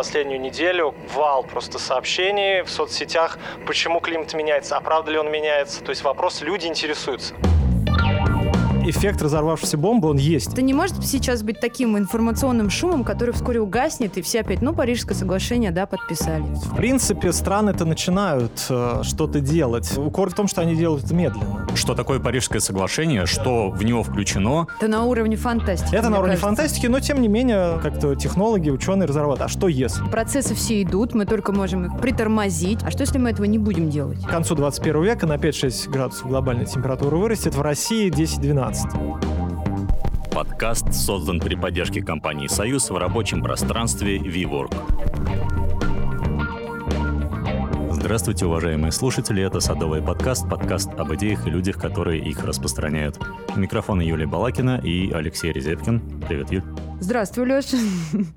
последнюю неделю вал просто сообщений в соцсетях, почему климат меняется, а правда ли он меняется. То есть вопрос, люди интересуются эффект разорвавшейся бомбы, он есть. Это не может сейчас быть таким информационным шумом, который вскоре угаснет, и все опять, ну, Парижское соглашение, да, подписали. В принципе, страны-то начинают э, что-то делать. Укор в том, что они делают это медленно. Что такое Парижское соглашение, что в него включено? Это на уровне фантастики. Это на уровне кажется. фантастики, но тем не менее, как-то технологи, ученые разрабатывают. А что если? Процессы все идут, мы только можем их притормозить. А что, если мы этого не будем делать? К концу 21 века на 5-6 градусов глобальная температура вырастет, в России 10-12. Подкаст создан при поддержке компании «Союз» в рабочем пространстве WeWork. Здравствуйте, уважаемые слушатели. Это «Садовый подкаст», подкаст об идеях и людях, которые их распространяют. Микрофоны Юлия Балакина и Алексей Резепкин. Привет, Юль. Здравствуй, Леша.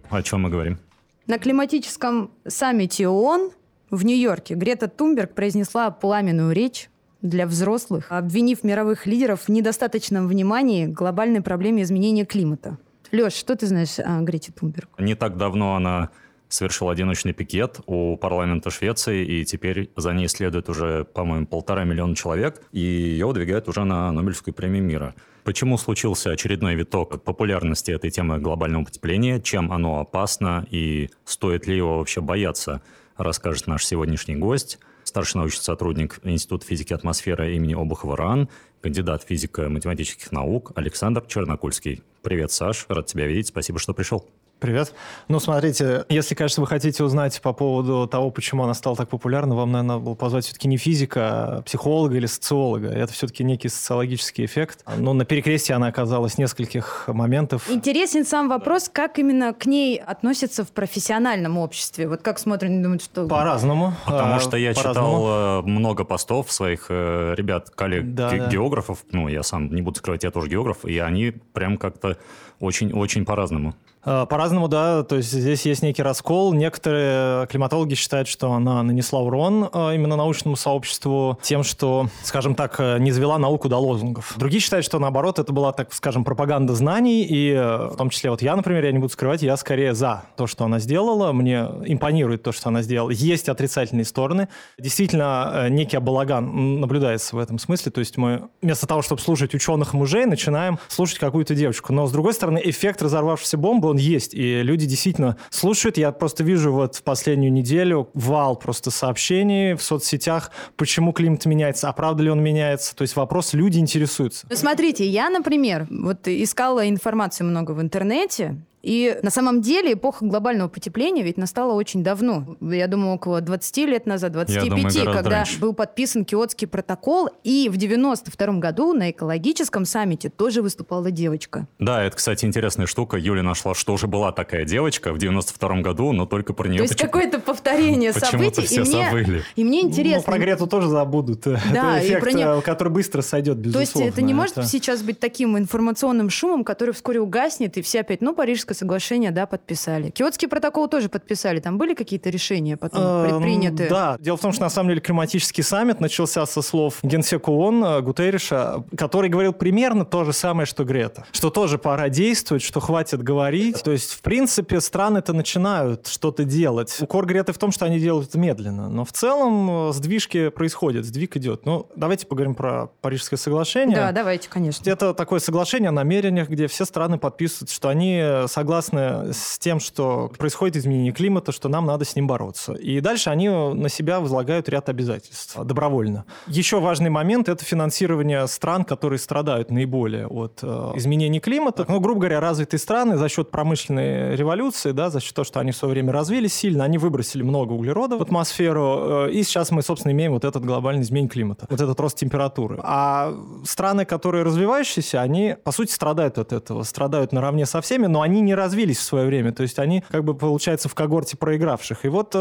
О чем мы говорим? На климатическом саммите ООН в Нью-Йорке Грета Тумберг произнесла пламенную речь для взрослых, обвинив мировых лидеров в недостаточном внимании к глобальной проблеме изменения климата. Леш, что ты знаешь о Грете Тунберг? Не так давно она совершила одиночный пикет у парламента Швеции, и теперь за ней следует уже, по-моему, полтора миллиона человек, и ее выдвигают уже на Нобелевскую премию мира. Почему случился очередной виток популярности этой темы глобального потепления, чем оно опасно и стоит ли его вообще бояться, расскажет наш сегодняшний гость – старший научный сотрудник Института физики атмосферы имени Обухова РАН, кандидат физико-математических наук Александр Чернокульский. Привет, Саш, рад тебя видеть, спасибо, что пришел. Привет. Ну, смотрите, если, конечно, вы хотите узнать по поводу того, почему она стала так популярна, вам, наверное, было позвать все-таки не физика, а психолога или социолога. Это все-таки некий социологический эффект. Но на перекрестии она оказалась нескольких моментов. Интересен сам вопрос, как именно к ней относятся в профессиональном обществе. Вот как смотрят, думают, что... По-разному. Потому что я читал э, много постов своих э, ребят, коллег, да, географов. Да. Ну, я сам не буду скрывать, я тоже географ. И они прям как-то очень-очень по-разному. Э, по-разному, да. То есть здесь есть некий раскол. Некоторые климатологи считают, что она нанесла урон э, именно научному сообществу тем, что, скажем так, э, не завела науку до лозунгов. Другие считают, что наоборот, это была, так скажем, пропаганда знаний. И в том числе вот я, например, я не буду скрывать, я скорее за то, что она сделала. Мне импонирует то, что она сделала. Есть отрицательные стороны. Действительно, некий обалаган наблюдается в этом смысле. То есть мы вместо того, чтобы слушать ученых мужей, начинаем слушать какую-то девочку. Но, с другой стороны, эффект разорвавшейся бомбы, он есть, и люди действительно слушают. Я просто вижу вот в последнюю неделю вал просто сообщений в соцсетях, почему климат меняется, а правда ли он меняется. То есть вопрос, люди интересуются. Ну, смотрите, я, например, вот искала информацию много в интернете, и на самом деле эпоха глобального потепления ведь настала очень давно. Я думаю, около 20 лет назад, 25, думаю, когда раньше. был подписан Киотский протокол. И в 92 году на экологическом саммите тоже выступала девочка. Да, это, кстати, интересная штука. Юля нашла, что уже была такая девочка в 92 году, но только про нее... То есть какое-то повторение событий. все и мне, забыли. И мне интересно... Ну, про Грету тоже забудут. Да, это эффект, не... который быстро сойдет, безусловно. То есть это не может это... сейчас быть таким информационным шумом, который вскоре угаснет, и все опять, ну, Парижское соглашение, да, подписали. Киотский протокол тоже подписали. Там были какие-то решения потом эм, предприняты? Да. Дело в том, что на самом деле климатический саммит начался со слов генсека ООН э, Гутерриша, который говорил примерно то же самое, что Грета. Что тоже пора действовать, что хватит говорить. То есть, в принципе, страны-то начинают что-то делать. Укор Греты в том, что они делают это медленно. Но в целом э, сдвижки происходят, сдвиг идет. Ну, давайте поговорим про Парижское соглашение. Да, давайте, конечно. Это такое соглашение о намерениях, где все страны подписывают, что они согласны согласны с тем, что происходит изменение климата, что нам надо с ним бороться. И дальше они на себя возлагают ряд обязательств добровольно. Еще важный момент – это финансирование стран, которые страдают наиболее от э, изменений климата. Ну, грубо говоря, развитые страны за счет промышленной революции, да, за счет того, что они в свое время развились сильно, они выбросили много углерода в атмосферу, э, и сейчас мы, собственно, имеем вот этот глобальный изменение климата, вот этот рост температуры. А страны, которые развивающиеся, они, по сути, страдают от этого, страдают наравне со всеми, но они не не развились в свое время. То есть они, как бы, получается, в когорте проигравших. И вот э,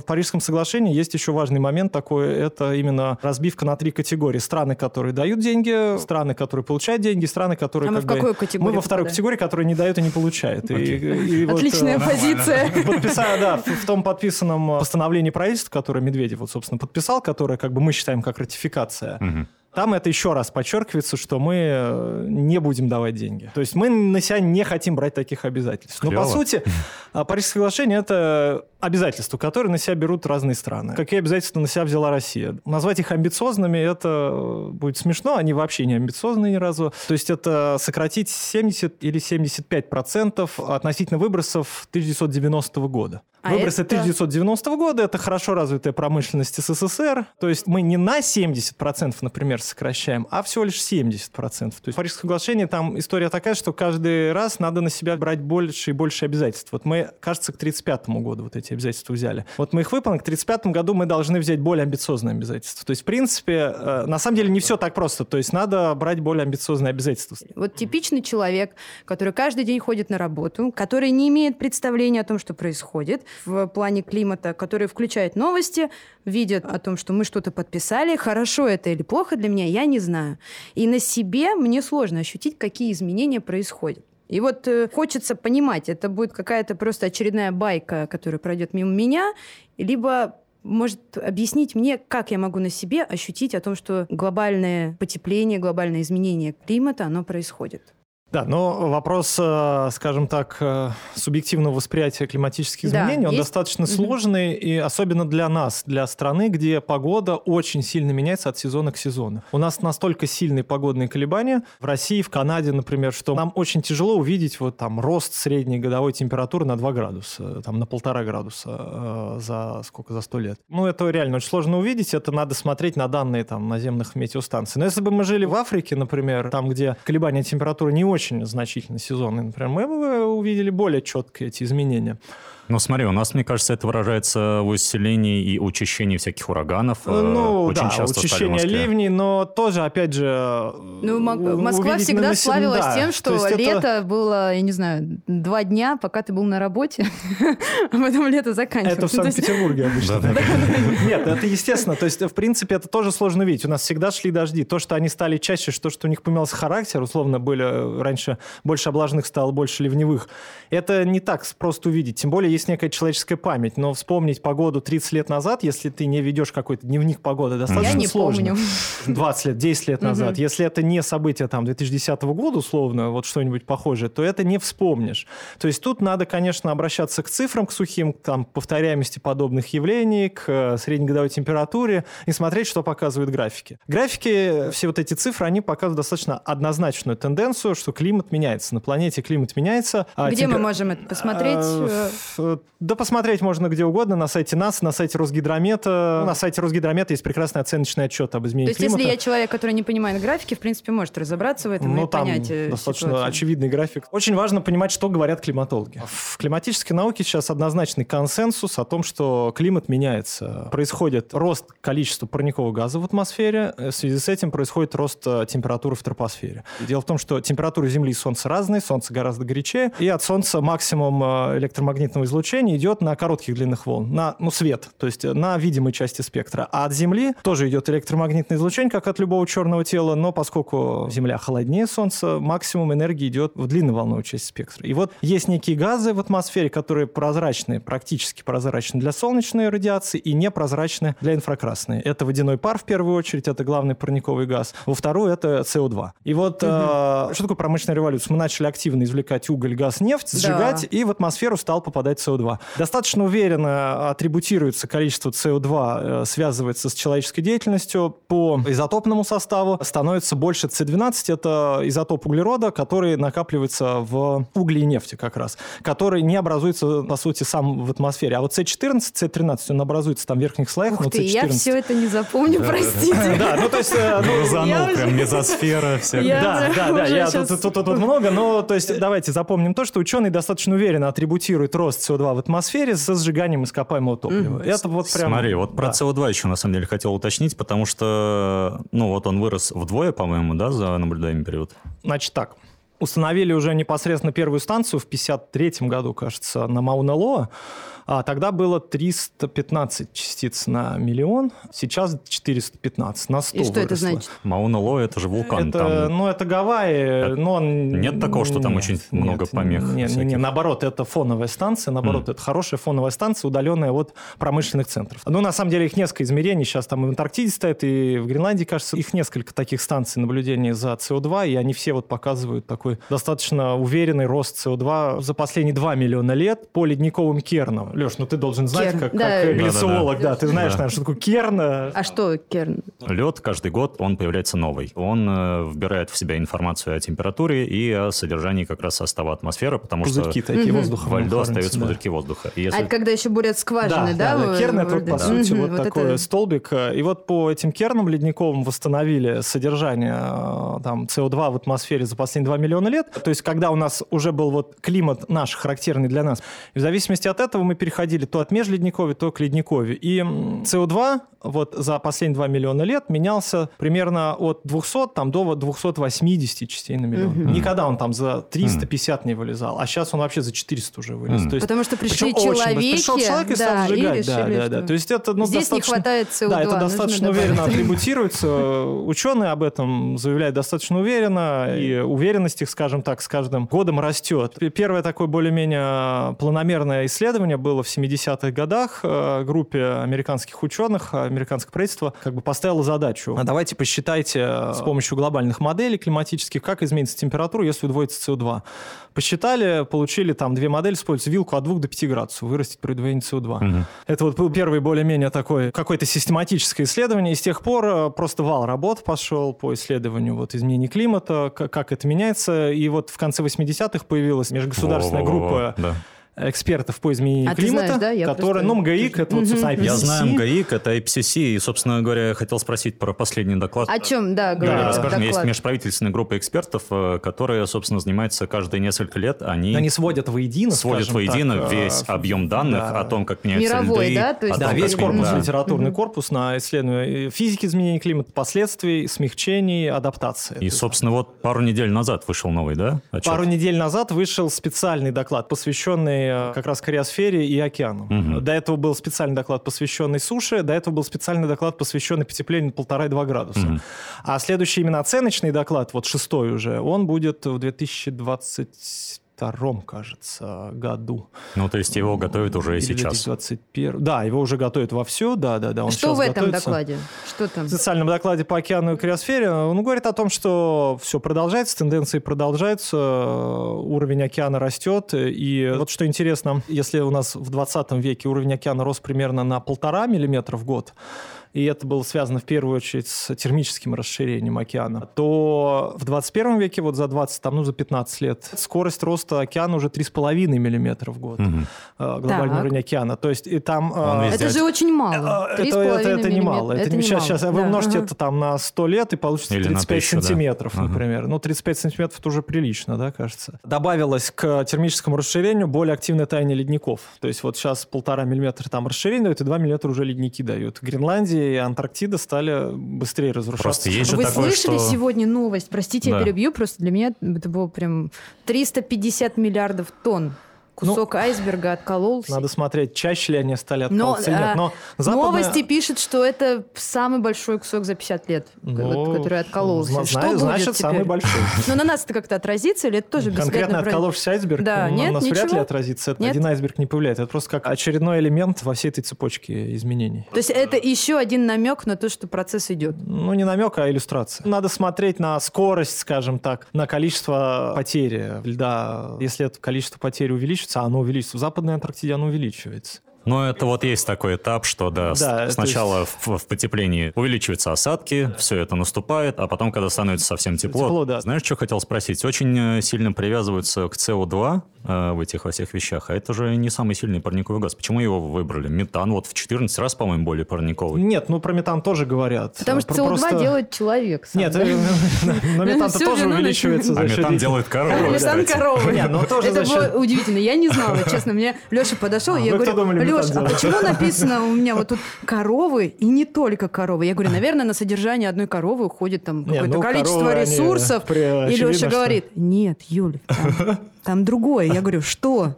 в Парижском соглашении есть еще важный момент такой. Это именно разбивка на три категории. Страны, которые дают деньги, страны, которые получают деньги, страны, которые... А мы в какой бы, категории? Мы во второй категории, которая не дает и не получает. Okay. И, и Отличная вот, позиция. Подписали, да, в том подписанном постановлении правительства, которое Медведев, вот, собственно, подписал, которое, как бы, мы считаем как ратификация, Там это еще раз подчеркивается, что мы э, не будем давать деньги. То есть мы на себя не хотим брать таких обязательств. Но, по сути, а, Парижское соглашение – это обязательства, которые на себя берут разные страны. Какие обязательства на себя взяла Россия? Назвать их амбициозными – это будет смешно, они вообще не амбициозные ни разу. То есть это сократить 70 или 75 процентов относительно выбросов 1990 года. А Выбросы это... 1990 года – это хорошо развитая промышленность СССР. То есть мы не на 70%, например, сокращаем, а всего лишь 70%. То есть в Парижском соглашении там история такая, что каждый раз надо на себя брать больше и больше обязательств. Вот мы, кажется, к 1935 году вот эти обязательства взяли. Вот мы их выполнили, к 1935 году мы должны взять более амбициозные обязательства. То есть, в принципе, э, на самом деле не все так просто. То есть надо брать более амбициозные обязательства. Вот типичный человек, который каждый день ходит на работу, который не имеет представления о том, что происходит, в плане климата, которые включают новости, видят о том, что мы что-то подписали, хорошо это или плохо для меня, я не знаю. И на себе мне сложно ощутить, какие изменения происходят. И вот э, хочется понимать, это будет какая-то просто очередная байка, которая пройдет мимо меня, либо может объяснить мне, как я могу на себе ощутить о том, что глобальное потепление, глобальное изменение климата, оно происходит. Да, но вопрос, э, скажем так, э, субъективного восприятия климатических изменений, да, он есть... достаточно угу. сложный, и особенно для нас, для страны, где погода очень сильно меняется от сезона к сезону. У нас настолько сильные погодные колебания в России, в Канаде, например, что нам очень тяжело увидеть вот там рост средней годовой температуры на 2 градуса, там на полтора градуса э, за сколько, за 100 лет. Ну, это реально очень сложно увидеть, это надо смотреть на данные там наземных метеостанций. Но если бы мы жили в Африке, например, там, где колебания температуры не очень очень значительно сезонный, например, мы увидели более четкие эти изменения. Ну, смотри, у нас, мне кажется, это выражается в усилении и учащении всяких ураганов. Э, ну, Очень да, часто учащение ливней, но тоже, опять же... Ну, Москва всегда славилась да. тем, что То лето это... было, я не знаю, два дня, пока ты был на работе, а потом лето заканчивалось. Это в Санкт-Петербурге обычно. Нет, это естественно. То есть, в принципе, это тоже сложно видеть. У нас всегда шли дожди. То, что они стали чаще, что, что у них поменялся характер, условно, были э, раньше больше облажных стало, больше ливневых, это не так просто увидеть. Тем более, есть некая человеческая память, но вспомнить погоду 30 лет назад, если ты не ведешь какой-то дневник погоды, достаточно Я не сложно. помню. 20 лет, 10 лет назад. Если это не событие там 2010 года, условно, вот что-нибудь похожее, то это не вспомнишь. То есть тут надо, конечно, обращаться к цифрам, к сухим, к там, повторяемости подобных явлений, к э, среднегодовой температуре и смотреть, что показывают графики. Графики, все вот эти цифры, они показывают достаточно однозначную тенденцию, что климат меняется. На планете климат меняется. А Где темпер... мы можем это посмотреть? Э, да посмотреть можно где угодно, на сайте НАСА, на сайте Росгидромета. На сайте Росгидромета есть прекрасный оценочный отчет об изменении климата. То есть, если я человек, который не понимает графики, в принципе, может разобраться в этом ну, и там понять э, достаточно ситуацию. очевидный график. Очень важно понимать, что говорят климатологи. В климатической науке сейчас однозначный консенсус о том, что климат меняется. Происходит рост количества парникового газа в атмосфере, в связи с этим происходит рост э, температуры в тропосфере. Дело в том, что температура Земли и Солнца разные, Солнце гораздо горячее, и от Солнца максимум э, электромагнитного излучения идет на коротких длинных волн, на ну, свет, то есть на видимой части спектра. А от Земли тоже идет электромагнитное излучение, как от любого черного тела, но поскольку Земля холоднее Солнца, максимум энергии идет в длинноволновую часть спектра. И вот есть некие газы в атмосфере, которые прозрачны, практически прозрачны для солнечной радиации и непрозрачны для инфракрасной. Это водяной пар в первую очередь, это главный парниковый газ. Во вторую это СО2. И вот угу. э, что такое промышленная революция? Мы начали активно извлекать уголь, газ, нефть, сжигать, да. и в атмосферу стал попадать СО2. Достаточно уверенно атрибутируется количество СО2, э, связывается с человеческой деятельностью. По изотопному составу становится больше С12, это изотоп углерода, который накапливается в угле и нефти как раз, который не образуется, по сути, сам в атмосфере. А вот С14, С13, он образуется там в верхних слоях. Ух ты, я все это не запомню, простите. Да, ну то есть... Э, ну, прям мезосфера. Да, да, да, я тут много, но то есть давайте запомним то, что ученые достаточно уверенно атрибутируют рост СО2 в атмосфере со сжиганием ископаемого топлива. Mm. Это вот прям... Смотри, вот про да. СО2 еще на самом деле хотел уточнить, потому что, ну вот он вырос вдвое, по-моему, да, за наблюдаемый период? Значит так, установили уже непосредственно первую станцию в 1953 году, кажется, на Мауна-Лоа. А тогда было 315 частиц на миллион, сейчас 415 на 100 И что выросло. это значит? Мауна-Лоа – это же вулкан. Это, там... Ну, это Гавайи, это... но он... Нет такого, что там нет, очень много нет, помех Нет, нет, нет, наоборот, это фоновая станция, наоборот, mm. это хорошая фоновая станция, удаленная от промышленных центров. Ну, на самом деле, их несколько измерений. Сейчас там и в Антарктиде стоят, и в Гренландии, кажется, их несколько таких станций наблюдения за СО2, и они все вот показывают такой достаточно уверенный рост СО2 за последние 2 миллиона лет по ледниковым кернам. Леш, ну ты должен знать, Керн. как, да. как глициолог, да, да, да. ты знаешь, да. наверное, что такое керн. А что керн? Лед каждый год, он появляется новый. Он э, вбирает в себя информацию о температуре и о содержании как раз состава атмосферы, потому пузырьки что такие воздуха во льду остаются да. пузырьки воздуха. И если... А это когда еще бурят скважины, да? Да, да, керн это, вот, по сути, вот, вот такой это... столбик. И вот по этим кернам ледниковым восстановили содержание э, там, СО2 в атмосфере за последние 2 миллиона лет. То есть, когда у нас уже был вот климат наш, характерный для нас, и в зависимости от этого мы переходили то от межледниковья, то к ледниковью. И СО2 вот за последние 2 миллиона лет менялся примерно от 200 там, до 280 частей на миллион. Угу. Никогда он там за 350 угу. не вылезал, а сейчас он вообще за 400 уже вылез. Угу. То есть, Потому что пришли человеки, пришел человек и стал да, сжигать. Да, да, да. То есть это, ну, Здесь достаточно, не хватает СО2. Да, это достаточно уверенно атрибутируется. Ученые об этом заявляют достаточно уверенно, и уверенность их, скажем так, с каждым годом растет. Первое такое более-менее планомерное исследование было в 70-х годах. Э, группе американских ученых, американское правительство как бы поставило задачу. А давайте посчитайте э, с помощью глобальных моделей климатических, как изменится температура, если удвоится СО2. Посчитали, получили там две модели, используя вилку от 2 до 5 градусов, вырастет при удвоении СО2. Угу. Это вот был первый более-менее такой какое-то систематическое исследование, и с тех пор э, просто вал работ пошел по исследованию вот изменений климата, как, это меняется, и вот в конце 80-х появилась межгосударственная группа да экспертов по изменению а климата, знаешь, да? которые, ну, МГИК, это вот, собственно, IPCC. Я знаю МГИК, это IPCC, и, собственно говоря, я хотел спросить про последний доклад. О чем, да, говорю. Да, расскажем, есть межправительственная группа экспертов, э, которая, собственно, занимается каждые несколько лет, они... Они сводят воедино, Сводят воедино так, весь э, объем данных да. о том, как меняются Мировой, льды. да? То есть да, весь корпус, да. литературный корпус на исследование физики изменения климата, последствий, смягчений, адаптации. И, собственно, вот пару недель назад вышел новый, да? Отчет? Пару недель назад вышел специальный доклад, посвященный э, как раз Корея атмосфере и океану. Угу. До этого был специальный доклад, посвященный суше, до этого был специальный доклад, посвященный потеплению полтора-два градуса. Угу. А следующий именно оценочный доклад, вот шестой уже, он будет в 2020 втором, кажется, году. Ну, то есть его готовят уже и сейчас. 2021. Да, его уже готовят вовсю, да, да, да. Он что в этом готовится. докладе? Что там? В специальном докладе по океану и криосфере он говорит о том, что все продолжается, тенденции продолжаются, уровень океана растет. И вот что интересно, если у нас в 20 веке уровень океана рос примерно на полтора миллиметра в год, и это было связано в первую очередь с термическим расширением океана, то в 21 веке, вот за 20, там, ну, за 15 лет, скорость роста океана уже 3,5 мм в год, угу. глобальный так. уровень океана. То есть и там... Э, это же очень мало. Это, это, это немало. Это, это не сейчас, сейчас да. вы умножите ага. это там на 100 лет, и получится Или 35 1000, сантиметров, да. например. Ага. Ну, 35 сантиметров это уже прилично, да, кажется. Добавилось к термическому расширению более активное таяние ледников. То есть вот сейчас полтора миллиметра там расширение дает, и 2 миллиметра уже ледники дают. Гренландия и Антарктида стали быстрее разрушаться. Просто есть же Вы такое, слышали что... сегодня новость? Простите, да. я перебью, просто для меня это было прям 350 миллиардов тонн кусок ну, айсберга откололся. Надо смотреть, чаще ли они стали откалываться но, нет. Но западная... Новости пишут, что это самый большой кусок за 50 лет, ну, который откололся. Зна- что будет значит, теперь? самый большой. Но на нас это как-то отразится или это тоже Конкретно отколовшийся айсберг да, нет, на нас ничего? вряд ли отразится. Это нет? один айсберг не появляется. Это просто как очередной элемент во всей этой цепочке изменений. То есть это еще один намек на то, что процесс идет? Ну, не намек, а иллюстрация. Надо смотреть на скорость, скажем так, на количество потери льда. Если это количество потерь увеличится, оно увеличится. В Западной Антарктиде оно увеличивается. Ну, это вот есть такой этап, что да, да сначала есть... в, в потеплении увеличиваются осадки, все это наступает, а потом, когда становится совсем тепло, тепло да. знаешь, что хотел спросить? Очень э, сильно привязываются к СО2 э, в этих во всех вещах, а это же не самый сильный парниковый газ. Почему его выбрали? Метан вот в 14 раз, по-моему, более парниковый. Нет, ну про метан тоже говорят. Потому что СО2 просто... делает человек. Сам, Нет, э, но метан тоже увеличивается. А метан делает корову. Метан коровы. Это было удивительно. Я не знала, честно. Мне Леша подошел, и я говорю, Леш, а почему написано у меня вот тут коровы и не только коровы? Я говорю, наверное, на содержание одной коровы уходит там какое-то ну, количество ресурсов. И Леша говорит, нет, Юль, там, там другое. Я говорю, что?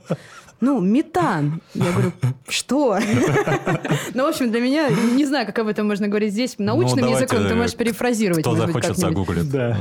Ну, метан. Я говорю, что? Ну, в общем, для меня, не знаю, как об этом можно говорить здесь научным ну, языком, ты можешь перефразировать. Кто захочет, загуглит. Да,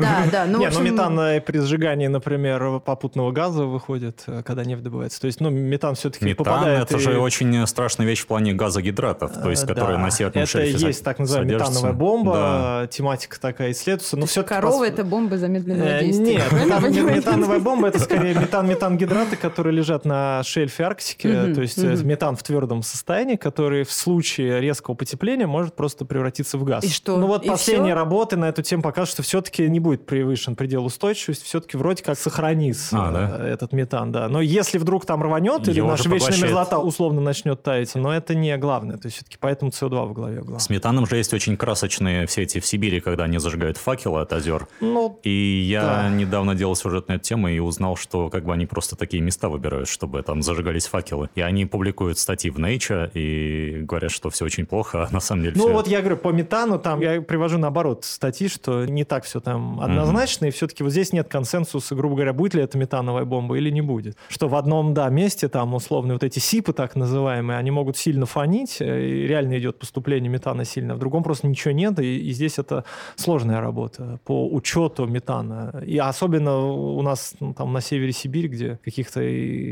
да. да ну, Не, ну метан э, при сжигании, например, попутного газа выходит, э, когда нефть добывается. То есть, ну, метан все-таки попадает... это же очень страшная вещь в плане газогидратов, то есть, которые на северном шельфе Это есть так называемая метановая бомба, тематика такая исследуется. Но все корова — это бомба замедленного э, действия. Нет, метановая бомба — это скорее метан-метангидраты, которые лежат на на шельфе Арктики, mm-hmm. то есть mm-hmm. метан в твердом состоянии, который в случае резкого потепления может просто превратиться в газ. И что? Ну вот и последние все? работы на эту тему показывают, что все-таки не будет превышен предел устойчивости, все-таки вроде как сохранится а, да? этот метан, да. Но если вдруг там рванет, или наша вечная мерзлота условно начнет таять, но это не главное. То есть все-таки поэтому СО2 в голове главное. С метаном же есть очень красочные все эти в Сибири, когда они зажигают факелы от озер. Ну, и я да. недавно делал сюжет на эту тему и узнал, что как бы они просто такие места выбирают, чтобы там зажигались факелы. И они публикуют статьи в Nature и говорят, что все очень плохо, а на самом деле Ну все... вот я говорю, по метану там я привожу наоборот статьи, что не так все там однозначно, mm-hmm. и все-таки вот здесь нет консенсуса, грубо говоря, будет ли это метановая бомба или не будет. Что в одном, да, месте там условно вот эти СИПы так называемые, они могут сильно фонить, э, и реально идет поступление метана сильно, в другом просто ничего нет, и, и здесь это сложная работа по учету метана. И особенно у нас ну, там на севере Сибири, где каких-то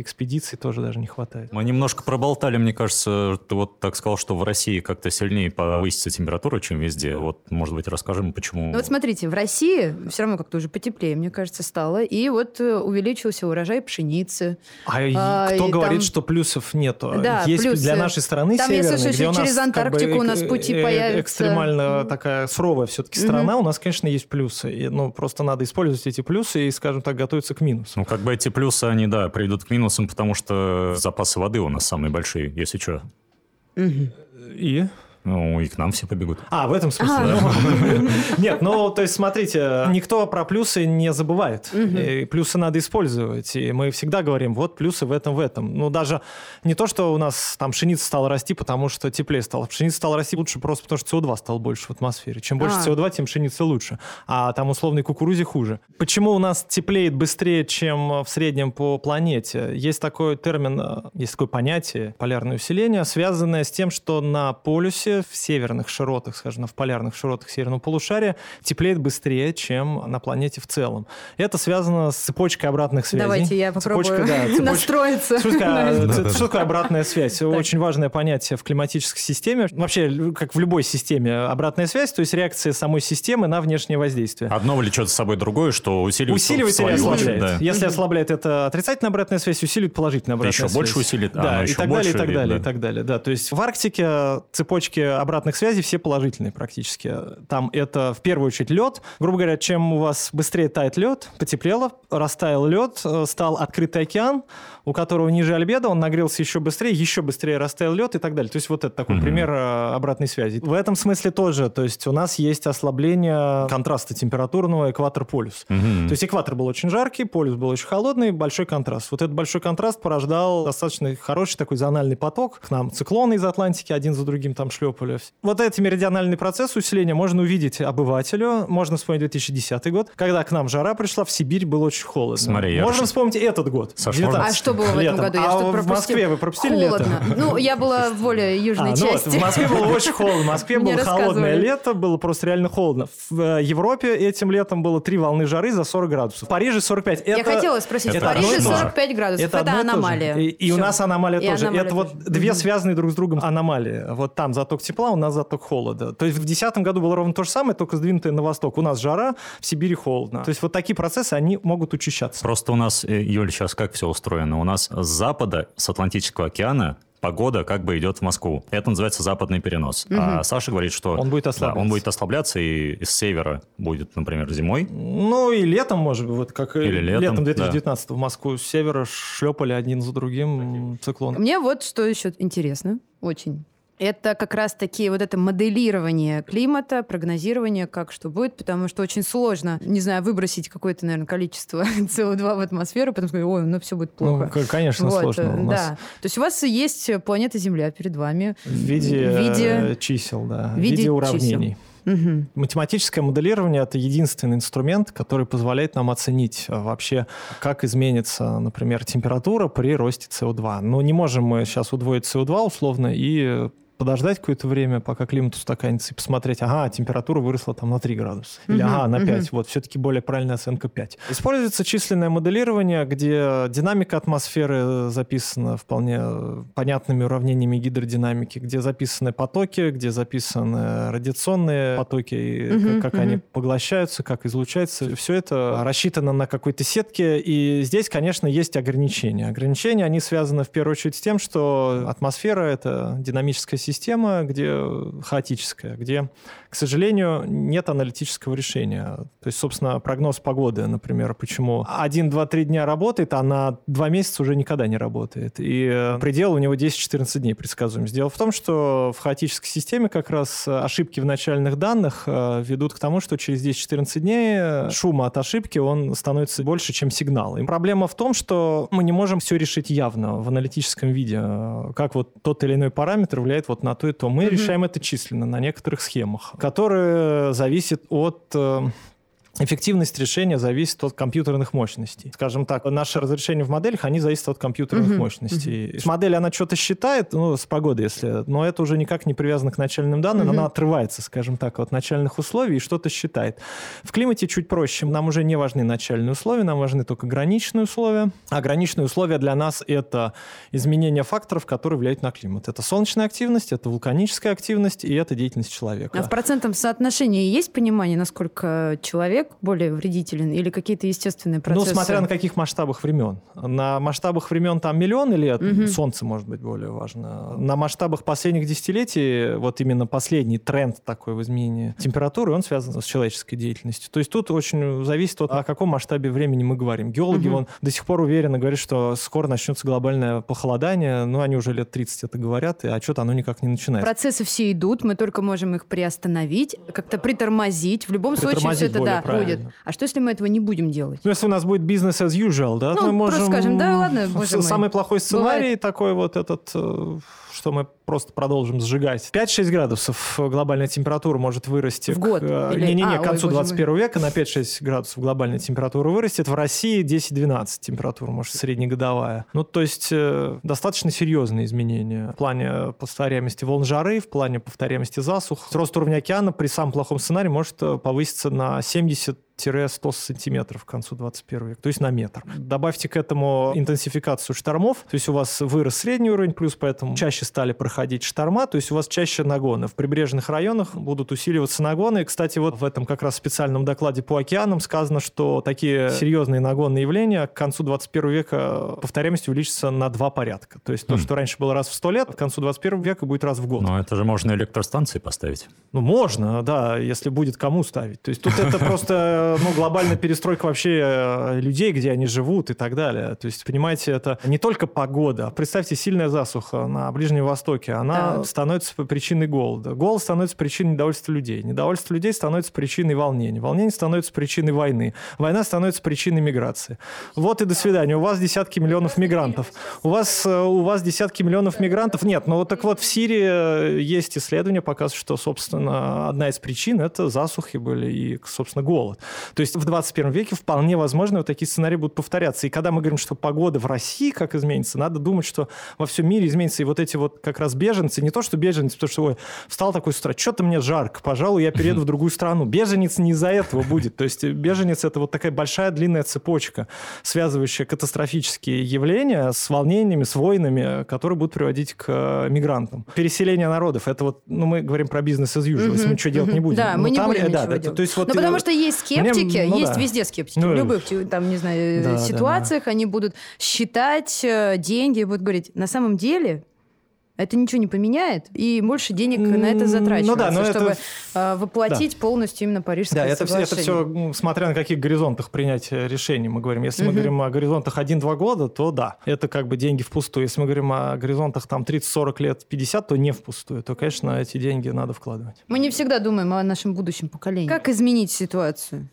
экспедиций тоже даже не хватает. Мы немножко проболтали, мне кажется, ты вот так сказал, что в России как-то сильнее повысится температура, чем везде. Вот, может быть, расскажем, почему... Ну вот смотрите, в России все равно как-то уже потеплее, мне кажется, стало, и вот э, увеличился урожай пшеницы. А, а кто говорит, там... что плюсов нету? Да, есть плюсы. для нашей страны там, северной, если где у нас через Антарктику как бы, у нас пути э, появятся. Экстремально такая суровая все-таки страна, у нас, конечно, есть плюсы. И, ну, просто надо использовать эти плюсы и, скажем так, готовиться к минусу. Ну, как бы эти плюсы, они, да, придут к минусам, потому что запасы воды у нас самые большие, если что. И? Ну, и к нам все побегут. А, в этом смысле, а. да? Нет, ну, то есть, смотрите, никто про плюсы не забывает. И плюсы надо использовать. И мы всегда говорим, вот плюсы в этом, в этом. Ну, даже не то, что у нас там пшеница стала расти, потому что теплее стало. Пшеница стала расти лучше просто потому, что СО2 стало больше в атмосфере. Чем больше а. СО2, тем пшеница лучше. А там условной кукурузе хуже. Почему у нас теплеет быстрее, чем в среднем по планете? Есть такой термин, есть такое понятие полярное усиление, связанное с тем, что на полюсе в северных широтах, скажем, в полярных широтах северного полушария теплеет быстрее, чем на планете в целом. Это связано с цепочкой обратных связей. Давайте я попробую Цепочка, да, цепоч... настроиться. Что такое, что такое обратная связь? Очень важное понятие в климатической системе. Вообще, как в любой системе, обратная связь, то есть реакция самой системы на внешнее воздействие. Одно влечет за собой другое, что усиливает Усиливает или ослабляет. Да. Если ослабляет, это отрицательная обратная связь, усиливает положительная обратная связь. Еще больше усилит, да, а и так далее, и так далее, и так далее. Да, то есть в Арктике цепочки обратных связей все положительные практически. Там это в первую очередь лед. Грубо говоря, чем у вас быстрее тает лед, потеплело, растаял лед, э, стал открытый океан, у которого ниже альбедо, он нагрелся еще быстрее, еще быстрее растаял лед и так далее. То есть вот это такой mm-hmm. пример э, обратной связи. В этом смысле тоже, то есть у нас есть ослабление контраста температурного экватор-полюс. Mm-hmm. То есть экватор был очень жаркий, полюс был очень холодный, большой контраст. Вот этот большой контраст порождал достаточно хороший такой зональный поток. К нам циклоны из Атлантики один за другим там шлепали. Вот эти меридиональный процесс усиления можно увидеть обывателю. Можно вспомнить 2010 год, когда к нам жара пришла, в Сибирь было очень холодно. Смотри, Можно я... вспомнить этот год. Саш, можно... А что было в этом году? Я а в Москве вы пропустили холодно. лето? Ну, я была в более южной а, части. Ну вот, в Москве было очень холодно. В Москве было холодное лето, было просто реально холодно. В э, Европе этим летом было три волны жары за 40 градусов. В Париже 45. Это... Я хотела спросить, это в Париже 45 градусов. Это, это аномалия. И, и у нас аномалия и тоже. Аномалия это тоже. вот две связанные друг с другом аномалии. Вот там заток тепла, у нас заток холода. То есть в 2010 году было ровно то же самое, только сдвинутое на восток. У нас жара, в Сибири холодно. То есть вот такие процессы, они могут учащаться. Просто у нас, э, Юль, сейчас как все устроено? У нас с запада, с Атлантического океана, погода как бы идет в Москву. Это называется западный перенос. Угу. А Саша говорит, что он будет ослабляться. Да, он будет ослабляться и с севера будет, например, зимой. Ну и летом, может быть, вот как Или летом, летом 2019 да. в Москву с севера шлепали один за другим циклон. Мне вот что еще интересно, очень это как раз таки вот это моделирование климата, прогнозирование, как что будет, потому что очень сложно, не знаю, выбросить какое-то, наверное, количество СО2 в атмосферу, потому что, ой, ну все будет плохо. Ну, конечно, вот, сложно. У нас. Да. То есть у вас есть планета Земля перед вами. В виде, в виде... чисел, да. В виде, в виде уравнений. Чисел. Угу. Математическое моделирование это единственный инструмент, который позволяет нам оценить э, вообще, как изменится, например, температура при росте СО2. Но не можем мы сейчас удвоить СО2 условно и подождать какое-то время, пока климат устаканится, и посмотреть, ага, температура выросла там на 3 градуса. Или ага, на 5. Вот, все-таки более правильная оценка 5. Используется численное моделирование, где динамика атмосферы записана вполне понятными уравнениями гидродинамики, где записаны потоки, где записаны радиационные потоки, как, как они поглощаются, как излучаются. Все это рассчитано на какой-то сетке, и здесь, конечно, есть ограничения. Ограничения, они связаны в первую очередь с тем, что атмосфера — это динамическая система, где хаотическая, где, к сожалению, нет аналитического решения. То есть, собственно, прогноз погоды, например, почему один, два, три дня работает, а на два месяца уже никогда не работает. И предел у него 10-14 дней предсказуем. Дело в том, что в хаотической системе как раз ошибки в начальных данных э, ведут к тому, что через 10-14 дней шума от ошибки он становится больше, чем сигнал. И проблема в том, что мы не можем все решить явно в аналитическом виде, э, как вот тот или иной параметр влияет вот на то и то. Мы mm-hmm. решаем это численно на некоторых схемах, которые зависят от э, Эффективность решения зависит от компьютерных мощностей. Скажем так, наши разрешения в моделях, они зависят от компьютерных uh-huh. мощностей. Uh-huh. Модель, она что-то считает, ну, с погоды, если, но это уже никак не привязано к начальным данным, uh-huh. она отрывается, скажем так, от начальных условий и что-то считает. В климате чуть проще. Нам уже не важны начальные условия, нам важны только граничные условия. А граничные условия для нас это изменение факторов, которые влияют на климат. Это солнечная активность, это вулканическая активность и это деятельность человека. А в процентном соотношении есть понимание, насколько человек человек более вредителен или какие-то естественные ну, процессы? Ну, смотря на каких масштабах времен. На масштабах времен там миллионы лет угу. Солнце может быть более важно. На масштабах последних десятилетий, вот именно последний тренд такой в изменении температуры, он связан с человеческой деятельностью. То есть тут очень зависит от, о каком масштабе времени мы говорим. Геологи угу. вон, до сих пор уверенно говорят, что скоро начнется глобальное похолодание. Ну, они уже лет 30 это говорят, а что-то оно никак не начинается. Процессы все идут, мы только можем их приостановить, как-то притормозить. В любом случае все это, да, происходит. А что, если мы этого не будем делать? Ну, если у нас будет бизнес as usual, да, ну, мы можем... просто скажем, да, ладно, боже Самый плохой сценарий Бывает. такой вот этот э, что мы просто продолжим сжигать. 5-6 градусов глобальная температура может вырасти. В год? К, не-не-не, а, к концу ой, 21 века на 5-6 градусов глобальная температура вырастет. В России 10-12 температура, может, среднегодовая. Ну, то есть э, достаточно серьезные изменения в плане повторяемости волн жары, в плане повторяемости засух. Рост уровня океана при самом плохом сценарии может э, повыситься на 70 100 сантиметров к концу 21 века, то есть на метр. Добавьте к этому интенсификацию штормов, то есть у вас вырос средний уровень, плюс поэтому чаще стали проходить шторма, то есть у вас чаще нагоны. В прибрежных районах будут усиливаться нагоны. И, кстати, вот в этом как раз специальном докладе по океанам сказано, что такие серьезные нагонные явления к концу 21 века повторяемость увеличится на два порядка. То есть то, хм. что раньше было раз в 100 лет, к концу 21 века будет раз в год. Но это же можно электростанции поставить. Ну, можно, да, если будет кому ставить. То есть тут это просто ну, глобальная перестройка вообще э, людей, где они живут и так далее. То есть, понимаете, это не только погода. Представьте, сильная засуха на Ближнем Востоке, она да. становится причиной голода. Голод становится причиной недовольства людей. Недовольство людей становится причиной волнения. Волнение становится причиной войны. Война становится причиной миграции. Вот и до свидания. У вас десятки миллионов мигрантов. У вас, э, у вас десятки миллионов мигрантов. Нет, ну вот так вот в Сирии есть исследования, показывают, что, собственно, одна из причин – это засухи были и, собственно, голод. То есть в 21 веке вполне возможно вот такие сценарии будут повторяться. И когда мы говорим, что погода в России как изменится, надо думать, что во всем мире изменится. И вот эти вот как раз беженцы, не то что беженцы, потому что ой, встал такой с утра, что-то мне жарко, пожалуй, я перееду в другую страну. Беженец не из-за этого будет. То есть беженец – это вот такая большая длинная цепочка, связывающая катастрофические явления с волнениями, с войнами, которые будут приводить к мигрантам. Переселение народов – это вот, ну, мы говорим про бизнес as usual, если мы ничего делать не будем. Да, мы не там, будем да, да, То есть вот, Но потому что есть скептики, скептики, ну, есть да. везде скептики. Ну, в любых, там, не знаю, да, ситуациях да, да. они будут считать э, деньги, будут говорить, на самом деле это ничего не поменяет, и больше денег на это затрачивается, ну, да, но чтобы это... А, воплотить да. полностью именно Парижское да, это, соглашение. это все, смотря на каких горизонтах принятия решений мы говорим. Если угу. мы говорим о горизонтах 1-2 года, то да, это как бы деньги впустую. Если мы говорим о горизонтах там 30-40 лет, 50, то не впустую. То, конечно, эти деньги надо вкладывать. Мы не всегда думаем о нашем будущем поколении. Как изменить ситуацию?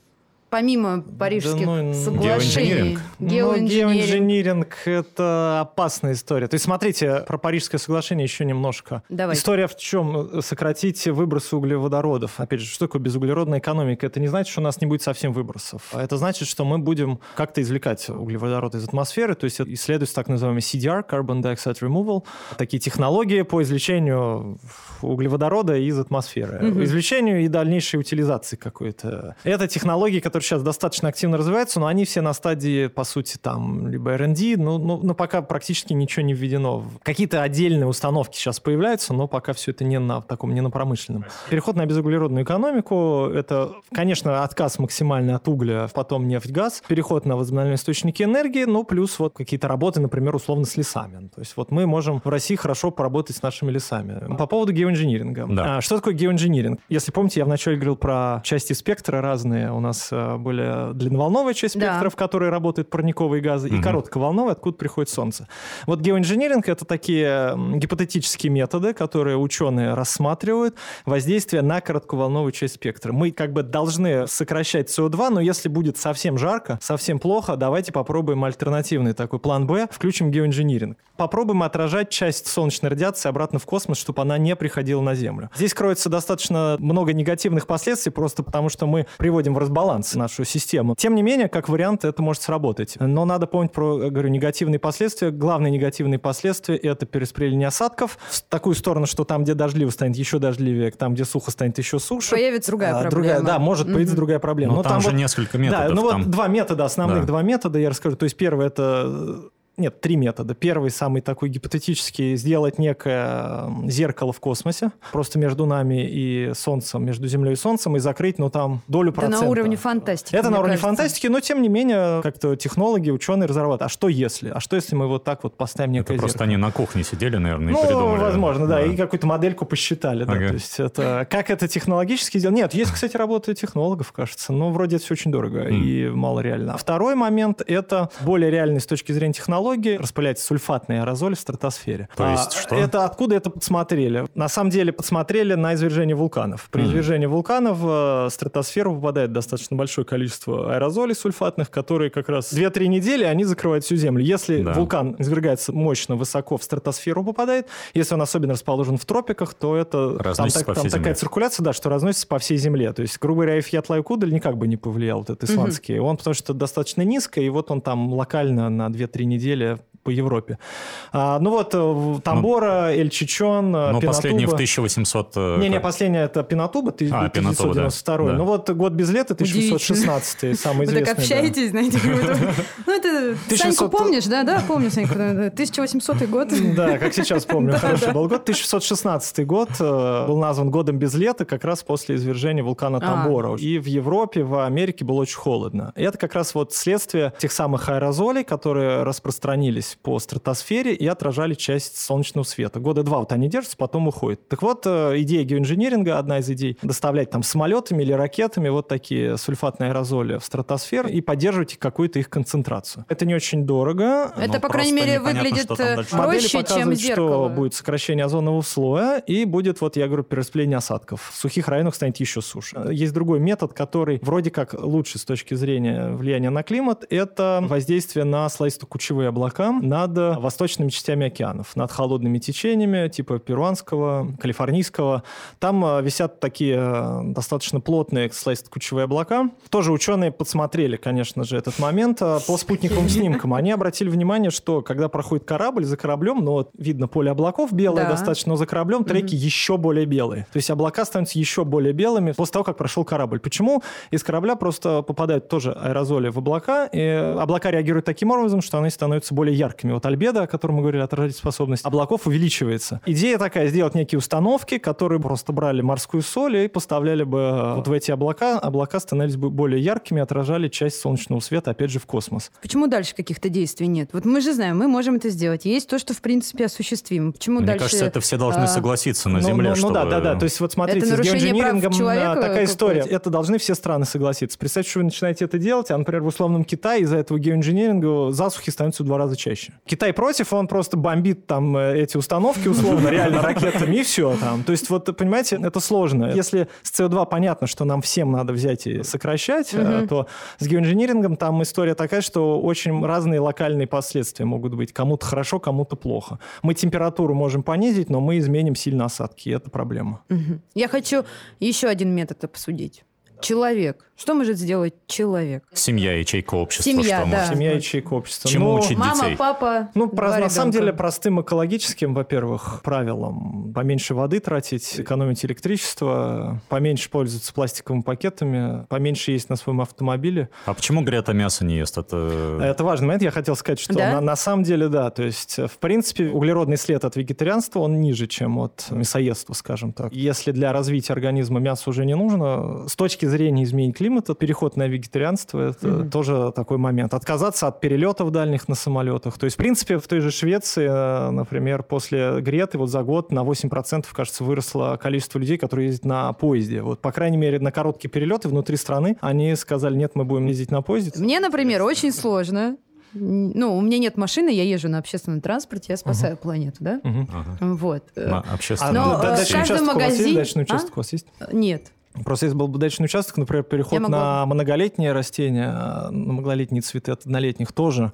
Помимо парижских да, ну, соглашений. Геоинжиниринг. Ну, геоинжиниринг – это опасная история. То есть, смотрите, про парижское соглашение еще немножко. Давай. История в чем? Сократить выбросы углеводородов. Опять же, что такое безуглеродная экономика? Это не значит, что у нас не будет совсем выбросов. А это значит, что мы будем как-то извлекать углеводороды из атмосферы, то есть исследовать так называемый CDR, Carbon Dioxide Removal, такие технологии по извлечению углеводорода из атмосферы. Угу. Извлечению и дальнейшей утилизации какой-то. Это технологии, которые которые сейчас достаточно активно развиваются, но они все на стадии, по сути, там, либо R&D, но, но, но пока практически ничего не введено. Какие-то отдельные установки сейчас появляются, но пока все это не на таком, не на промышленном. Переход на безуглеродную экономику – это, конечно, отказ максимальный от угля, потом нефть, газ, переход на возобновляемые источники энергии, ну, плюс вот какие-то работы, например, условно с лесами. То есть вот мы можем в России хорошо поработать с нашими лесами. По поводу геоинжиниринга. Да. А, что такое геоинжиниринг? Если помните, я вначале говорил про части спектра разные. У нас э, более длинноволновая часть спектра, да. в которой работают парниковые газы, угу. и коротковолновая, откуда приходит Солнце. Вот геоинжиниринг — это такие гипотетические методы, которые ученые рассматривают, воздействие на коротковолновую часть спектра. Мы как бы должны сокращать СО2, но если будет совсем жарко, совсем плохо, давайте попробуем альтернативный такой план Б, включим геоинжиниринг. Попробуем отражать часть солнечной радиации обратно в космос, чтобы она не приходила на Землю. Здесь кроется достаточно много негативных последствий, просто потому что мы приводим в разбаланс нашу систему. Тем не менее, как вариант, это может сработать. Но надо помнить про, говорю, негативные последствия. Главные негативные последствия – это перераспределение осадков в такую сторону, что там, где дождливо, станет еще дождливее, там, где сухо, станет еще суше. Появится другая а, проблема. Другая, да, может mm-hmm. появиться другая проблема. Но, Но там, там же вот, несколько методов. Да, ну там... вот два метода, основных да. два метода я расскажу. То есть первый – это нет, три метода. Первый, самый такой гипотетический, сделать некое зеркало в космосе, просто между нами и Солнцем, между Землей и Солнцем, и закрыть, ну, там, долю процента. Это на уровне фантастики, Это на уровне кажется. фантастики, но, тем не менее, как-то технологи, ученые разрабатывают. А что если? А что если мы вот так вот поставим некое Это просто они на кухне сидели, наверное, ну, и придумали. возможно, да, да. и какую-то модельку посчитали. Да, ага. то есть это... Как это технологически сделать? Нет, есть, кстати, работы технологов, кажется, но вроде это все очень дорого mm. и мало реально. А второй момент — это более реальный с точки зрения технологии, распылять сульфатный аэрозоль в стратосфере. То есть а, что? Это откуда это подсмотрели? На самом деле подсмотрели на извержение вулканов. При mm. извержении вулканов в стратосферу попадает достаточно большое количество аэрозолей сульфатных, которые как раз 2-3 недели они закрывают всю Землю. Если да. вулкан извергается мощно, высоко в стратосферу попадает, если он особенно расположен в тропиках, то это там, так, там такая циркуляция, да, что разносится по всей Земле. То есть, грубо говоря, Эфьят Лайкудль никак бы не повлиял, вот этот исландский. Mm-hmm. Он потому что достаточно низко, и вот он там локально на 2-3 недели деле по Европе. А, ну вот, э, Тамбора, ну, Эль-Чичон, э, Ну, последний в 1800... Не-не, последний это Пинатуба, 1992. А, да. Ну вот «Год без лета», 1616, самый известный. Вы так общаетесь, знаете. Ну это... Саньку помнишь, да? Да, помню, Саньку. 1800 год. Да, как сейчас помню, хороший был год. 1616 год э, был назван «Годом без лета» как раз после извержения вулкана а. Тамбора. И в Европе, в Америке было очень холодно. И это как раз вот следствие тех самых аэрозолей, которые распространились двигались по стратосфере и отражали часть солнечного света. Года два вот они держатся, потом уходят. Так вот, э, идея геоинжиниринга, одна из идей, доставлять там самолетами или ракетами вот такие сульфатные аэрозоли в стратосферу и поддерживать какую-то их концентрацию. Это не очень дорого. Это, по крайней мере, выглядит э, проще, чем зеркало. что будет сокращение озонового слоя и будет, вот я говорю, перераспределение осадков. В сухих районах станет еще суше. Есть другой метод, который вроде как лучше с точки зрения влияния на климат, это воздействие на слоисто-кучевые облака над восточными частями океанов, над холодными течениями типа перуанского, калифорнийского. Там э, висят такие э, достаточно плотные слайст-кучевые облака. Тоже ученые подсмотрели, конечно же, этот момент э, по спутниковым снимкам. Они обратили внимание, что когда проходит корабль, за кораблем, ну, видно поле облаков белое да. достаточно, но за кораблем треки mm-hmm. еще более белые. То есть облака становятся еще более белыми после того, как прошел корабль. Почему? Из корабля просто попадают тоже аэрозоли в облака, и облака реагируют таким образом, что они становятся более яркими яркими. Вот альбедо, о котором мы говорили, отражательная способность облаков увеличивается. Идея такая, сделать некие установки, которые просто брали морскую соль и поставляли бы э, вот в эти облака. Облака становились бы более яркими, отражали часть солнечного света, опять же, в космос. Почему дальше каких-то действий нет? Вот мы же знаем, мы можем это сделать. Есть то, что, в принципе, осуществимо. Почему Мне дальше... кажется, это все должны а... согласиться на ну, Земле, ну, чтобы... Ну да, да, да. То есть вот смотрите, с геоинжинирингом такая история. Это должны все страны согласиться. Представьте, что вы начинаете это делать, а, например, в условном Китае из-за этого геоинжиниринга засухи становятся в два раза чаще. Китай против, он просто бомбит там э, эти установки условно, реально ракетами, и все там. То есть вот, понимаете, это сложно. Если с СО2 понятно, что нам всем надо взять и сокращать, угу. то с геоинжинирингом там история такая, что очень разные локальные последствия могут быть. Кому-то хорошо, кому-то плохо. Мы температуру можем понизить, но мы изменим сильно осадки, и это проблема. Угу. Я хочу еще один метод обсудить. Человек. Что может сделать человек? Семья, ячейка общества. Семья, что да. Может? Семья, ячейка общества. Чему Но... учить Мама, детей? папа, Ну, про, на самом деле, простым экологическим, во-первых, правилам. Поменьше воды тратить, экономить электричество, поменьше пользоваться пластиковыми пакетами, поменьше есть на своем автомобиле. А почему Грета мясо не ест? Это, Это важный момент. Я хотел сказать, что Да? на, на самом деле, да. То есть, в принципе, углеродный след от вегетарианства, он ниже, чем от мясоедства, скажем так. Если для развития организма мясо уже не нужно, с точки зрения изменения климата, переход на вегетарианство это Мгм. тоже такой момент. Отказаться от перелетов дальних на самолетах. То есть, в принципе, в той же Швеции, э, например, после Греты вот за год на 8%, кажется, выросло количество людей, которые ездят на поезде. Вот, по крайней мере, на короткие перелеты внутри страны они сказали, нет, мы будем ездить на поезде. Мне, например, очень сложно. Ну, у меня нет машины, я езжу на общественном транспорте, я спасаю планету, да? Ага. Вот. Э, На А общественном Но, да- э, каждый у вас есть? магазин- Дачный А? участок у вас есть? Нет. Просто если был бы дачный участок, например, переход Я могла на многолетние растения, а, на многолетние цветы от однолетних тоже,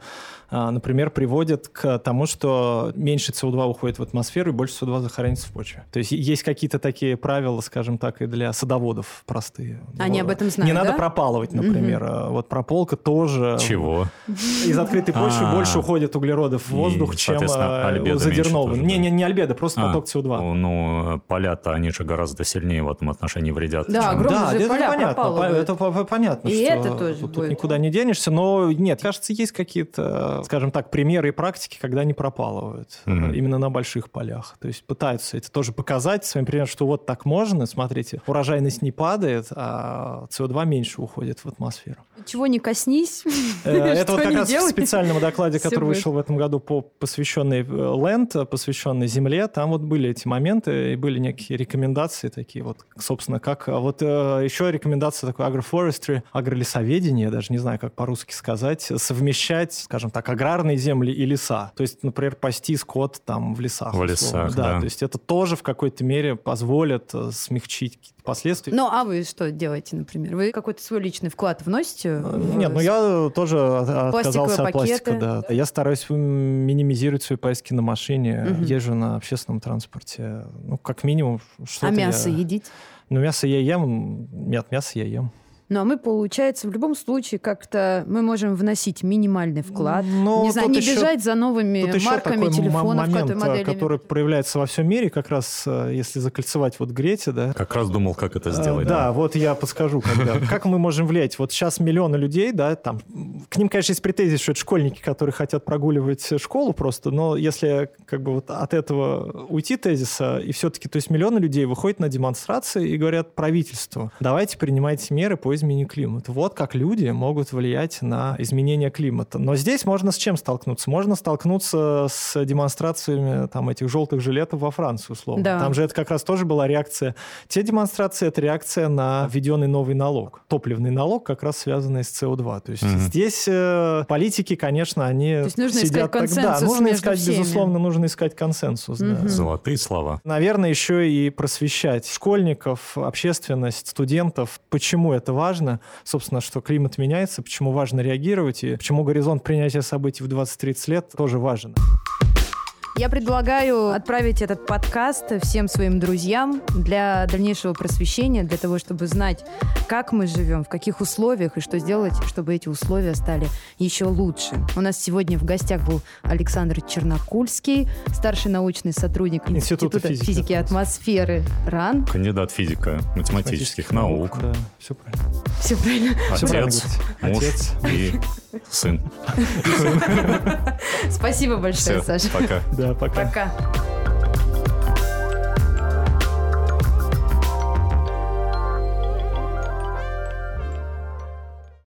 а, например, приводит к тому, что меньше СО2 уходит в атмосферу и больше СО2 захоронится в почве. То есть есть какие-то такие правила, скажем так, и для садоводов простые. Они Вот. об этом знают, Не надо да? пропалывать, например. А Вот прополка тоже... Чего? Из открытой почвы А. больше уходит углеродов в И, воздух, чем а, альбедо у тоже, Не, не, не альбедо, просто А, поток СО2. Ну, поля-то, они же гораздо сильнее в этом отношении вредят. Да, огромные Да, же это поля понятно. пропалывают. Это по- по- понятно, И что это тоже тут, тут будет. никуда не денешься. Но нет, кажется, есть какие-то, скажем так, примеры и практики, когда не пропалывают э, Мгм. именно на больших полях. То есть пытаются это тоже показать своим примером, что вот так можно. Смотрите, урожайность не падает, а СО2 меньше уходит в атмосферу. Чего не коснись. Э, Это вот как раз в специальном докладе, который вышел в этом году, по посвященный э, Ленд, посвященный Земле, там вот были эти моменты, и были некие рекомендации такие вот, собственно, как... а Вот э, еще рекомендация такой агрофорестry, агролесоведение, я даже не знаю, как по-русски сказать, совмещать, скажем так, аграрные земли и леса. То есть, например, пасти скот там в лесах. В условно. лесах, да. То есть это тоже в какой-то мере позволит э, смягчить какие-то последствия. Ну, а вы что делаете, например? Вы какой-то свой личный вклад вносите? в- Нет, ну я тоже отказался от пластика, да. Я стараюсь минимизировать свои поездки на машине, Мгм. езжу на общественном транспорте. Ну, как минимум, что-то А мясо я... едите? Ну, мясо я ем, нет, мясо я ем. Ну, а мы, получается, в любом случае как-то мы можем вносить минимальный вклад. Ну, не знаю, не еще- бежать за новыми Тут еще марками такой м- телефонов, момент, моделями. который проявляется во всем мире, как раз э, если закольцевать вот Грете, да, Как раз думал, как это Э, сделать. Да, вот я подскажу, когда. Как мы можем влиять? Вот сейчас миллионы людей, да, там, к ним, конечно, есть претензии, что это школьники, которые хотят прогуливать школу просто, но если как бы вот от этого уйти тезиса, и все-таки, то есть миллионы людей выходят на демонстрации и говорят правительству, давайте принимайте меры по изменению климата. Вот как люди могут влиять на изменение климата. Но здесь можно с чем столкнуться? Можно столкнуться с демонстрациями там этих желтых жилетов во Франции, условно. Да. Там же это как раз тоже была реакция. Те демонстрации — это реакция на введенный новый налог. Топливный налог, как раз связанный с СО2. То есть Мгм. здесь э, политики, конечно, они То есть нужно сидят искать так- консенсус Да, нужно между искать, всеми. безусловно, нужно искать консенсус. да. Мгм. Золотые слова. Наверное, еще и просвещать школьников, общественность, студентов, почему это важно, собственно, что климат меняется, почему важно реагировать, и почему горизонт принятия событий в 20-30 лет тоже важен. Я предлагаю отправить этот подкаст всем своим друзьям для дальнейшего просвещения, для того, чтобы знать, как мы живем, в каких условиях и что сделать, чтобы эти условия стали еще лучше. У нас сегодня в гостях был Александр Чернокульский, старший научный сотрудник Института Института, физики и физики и атмосферы РАН. Кандидат физико-математических наук. Да, все правильно. Все правильно. Отец, муж Отец. и сын. Спасибо большое, Саша. Пока. Пока. Пока.